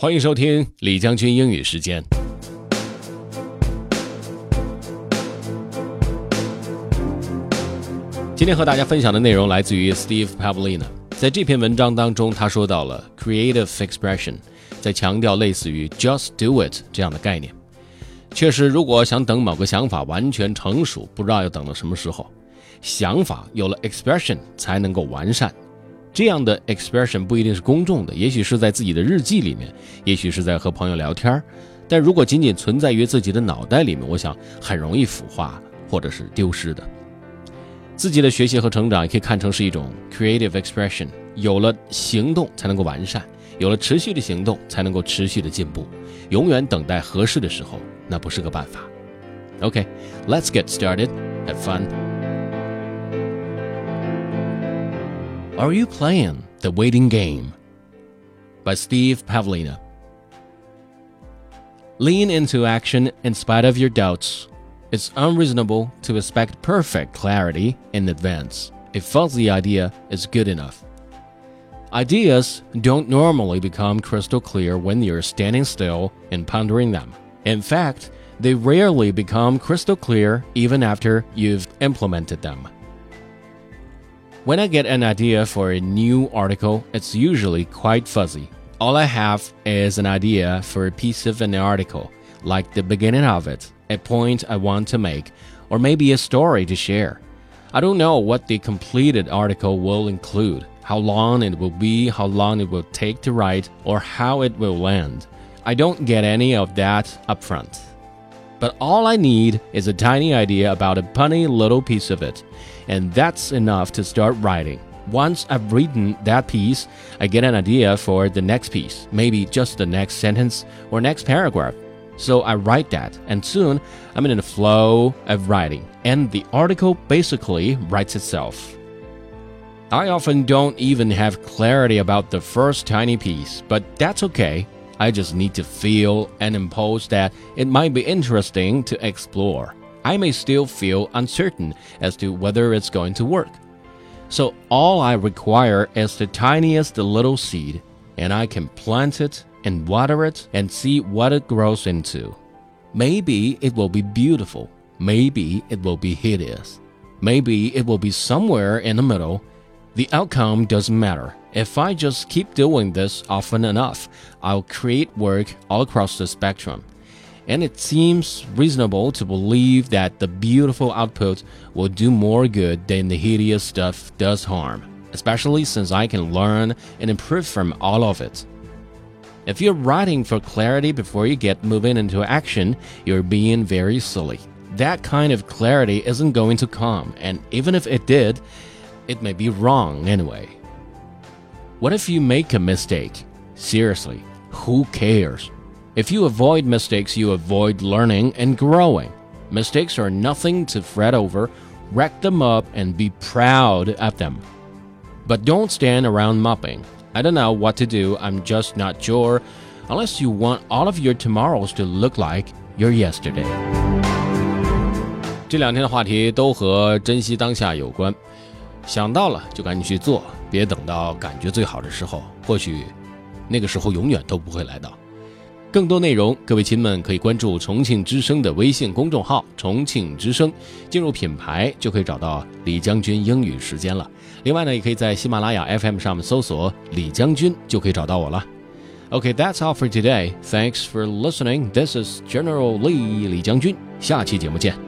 欢迎收听李将军英语时间。今天和大家分享的内容来自于 Steve Pavlina。在这篇文章当中，他说到了 creative expression，在强调类似于 just do it 这样的概念。确实，如果想等某个想法完全成熟，不知道要等到什么时候。想法有了 expression 才能够完善。这样的 expression 不一定是公众的，也许是在自己的日记里面，也许是在和朋友聊天但如果仅仅存在于自己的脑袋里面，我想很容易腐化或者是丢失的。自己的学习和成长也可以看成是一种 creative expression。有了行动才能够完善，有了持续的行动才能够持续的进步。永远等待合适的时候，那不是个办法。OK，let's get started. Have fun. Are you playing the waiting game? By Steve Pavlina. Lean into action in spite of your doubts. It's unreasonable to expect perfect clarity in advance. A fuzzy idea is good enough. Ideas don't normally become crystal clear when you're standing still and pondering them. In fact, they rarely become crystal clear even after you've implemented them. When I get an idea for a new article, it's usually quite fuzzy. All I have is an idea for a piece of an article, like the beginning of it a point I want to make, or maybe a story to share. I don't know what the completed article will include, how long it will be, how long it will take to write, or how it will end. I don't get any of that upfront. But all I need is a tiny idea about a punny little piece of it, and that's enough to start writing. Once I've written that piece, I get an idea for the next piece, maybe just the next sentence or next paragraph. So I write that, and soon I'm in the flow of writing, and the article basically writes itself. I often don't even have clarity about the first tiny piece, but that's okay. I just need to feel and impose that it might be interesting to explore. I may still feel uncertain as to whether it's going to work. So all I require is the tiniest little seed, and I can plant it and water it and see what it grows into. Maybe it will be beautiful. Maybe it will be hideous. Maybe it will be somewhere in the middle. The outcome doesn't matter. If I just keep doing this often enough, I'll create work all across the spectrum. And it seems reasonable to believe that the beautiful output will do more good than the hideous stuff does harm, especially since I can learn and improve from all of it. If you're writing for clarity before you get moving into action, you're being very silly. That kind of clarity isn't going to come, and even if it did, it may be wrong anyway. What if you make a mistake? Seriously, who cares? If you avoid mistakes, you avoid learning and growing. Mistakes are nothing to fret over. Rack them up and be proud of them. But don't stand around mopping. I don't know what to do, I'm just not sure, unless you want all of your tomorrows to look like your yesterday. 这两天的话题都和珍惜当下有关， 想到了就赶紧去做，别等到感觉最好的时候，或许那个时候永远都不会来到。更多内容，各位亲们可以关注重庆之声的微信公众号“重庆之声”，进入品牌就可以找到李将军英语时间了。另外呢，也可以在喜马拉雅 FM 上面搜索“李将军”就可以找到我了。OK，that's all for today. Thanks for listening. This is General Lee 李将军。下期节目见。